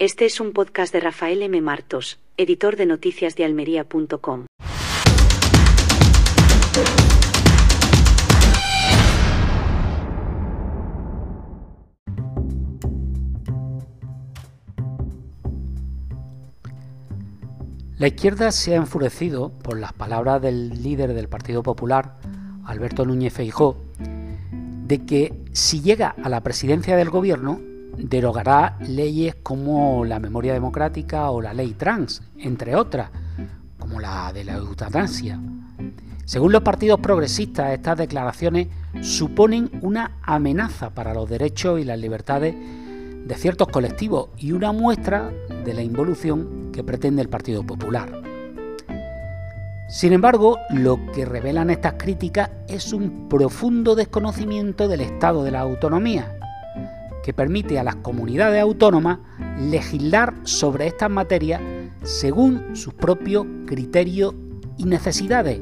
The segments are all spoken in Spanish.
Este es un podcast de Rafael M. Martos, editor de noticias de almería.com. La izquierda se ha enfurecido por las palabras del líder del Partido Popular, Alberto Núñez Feijó, de que si llega a la presidencia del gobierno derogará leyes como la memoria democrática o la ley trans, entre otras, como la de la eutanasia. Según los partidos progresistas, estas declaraciones suponen una amenaza para los derechos y las libertades de ciertos colectivos y una muestra de la involución que pretende el Partido Popular. Sin embargo, lo que revelan estas críticas es un profundo desconocimiento del estado de la autonomía, que permite a las comunidades autónomas legislar sobre estas materias según sus propios criterios y necesidades,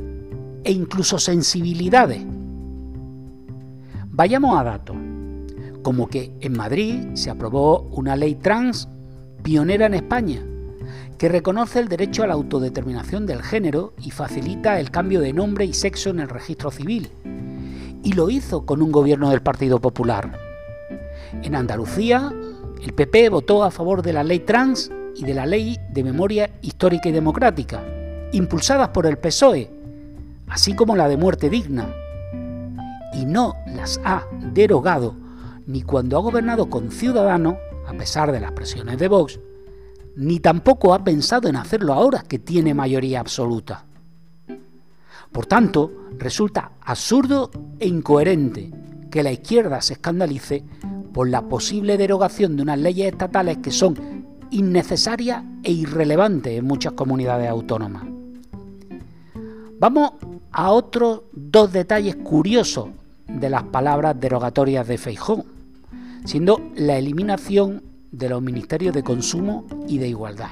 e incluso sensibilidades. Vayamos a datos como que en Madrid se aprobó una ley trans pionera en España, que reconoce el derecho a la autodeterminación del género y facilita el cambio de nombre y sexo en el registro civil. Y lo hizo con un gobierno del Partido Popular. En Andalucía, el PP votó a favor de la ley trans y de la ley de memoria histórica y democrática, impulsadas por el PSOE, así como la de muerte digna. Y no las ha derogado ni cuando ha gobernado con Ciudadanos, a pesar de las presiones de Vox, ni tampoco ha pensado en hacerlo ahora que tiene mayoría absoluta. Por tanto, resulta absurdo e incoherente que la izquierda se escandalice por la posible derogación de unas leyes estatales que son innecesarias e irrelevantes en muchas comunidades autónomas. Vamos a otros dos detalles curiosos de las palabras derogatorias de Feijó siendo la eliminación de los ministerios de consumo y de igualdad.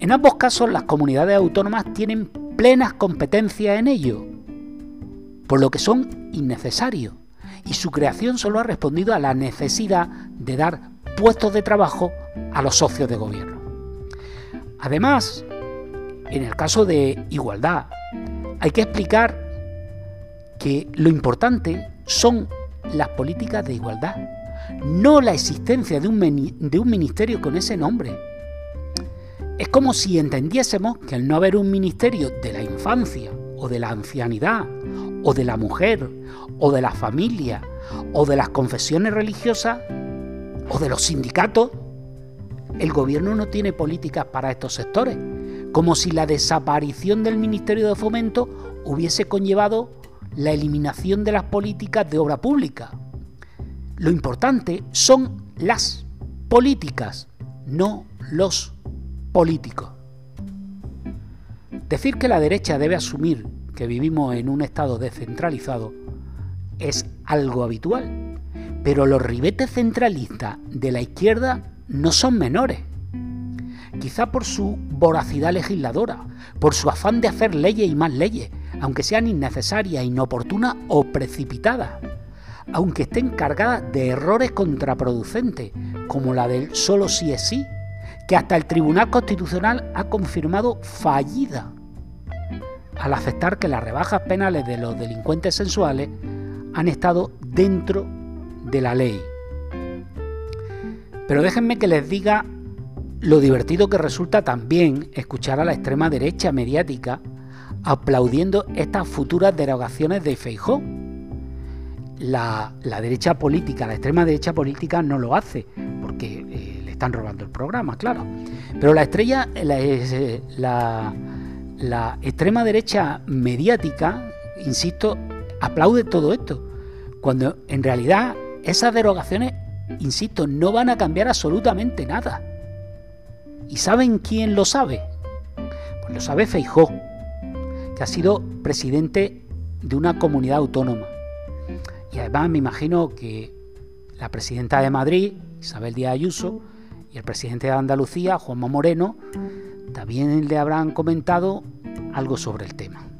En ambos casos las comunidades autónomas tienen plenas competencias en ello, por lo que son innecesarios, y su creación solo ha respondido a la necesidad de dar puestos de trabajo a los socios de gobierno. Además, en el caso de igualdad, hay que explicar que lo importante son las políticas de igualdad, no la existencia de un, ministerio con ese nombre. Es como si entendiésemos que al no haber un ministerio de la infancia, o de la ancianidad, o de la mujer, o de la familia, o de las confesiones religiosas, o de los sindicatos, el gobierno no tiene políticas para estos sectores, como si la desaparición del Ministerio de Fomento hubiese conllevado la eliminación de las políticas de obra pública. Lo importante son las políticas, no los políticos. Decir que la derecha debe asumir que vivimos en un Estado descentralizado es algo habitual, pero los ribetes centralistas de la izquierda no son menores. Quizá por su voracidad legisladora, por su afán de hacer leyes y más leyes, aunque sean innecesarias, inoportunas o precipitadas, aunque estén cargadas de errores contraproducentes, como la del solo sí es sí, que hasta el Tribunal Constitucional ha confirmado fallida al aceptar que las rebajas penales de los delincuentes sensuales han estado dentro de la ley. Pero déjenme que les diga lo divertido que resulta también escuchar a la extrema derecha mediática aplaudiendo estas futuras derogaciones de Feijó. La, derecha política, la extrema derecha política no lo hace, porque eh, le están robando el programa, claro. Pero la estrella, la, la, la extrema derecha mediática, insisto, aplaude todo esto, cuando en realidad esas derogaciones, insisto, no van a cambiar absolutamente nada. ¿Y saben quién lo sabe? Pues lo sabe Feijó que ha sido presidente de una comunidad autónoma. Y además me imagino que la presidenta de Madrid, Isabel Díaz Ayuso, y el presidente de Andalucía, Juanma Moreno, también le habrán comentado algo sobre el tema.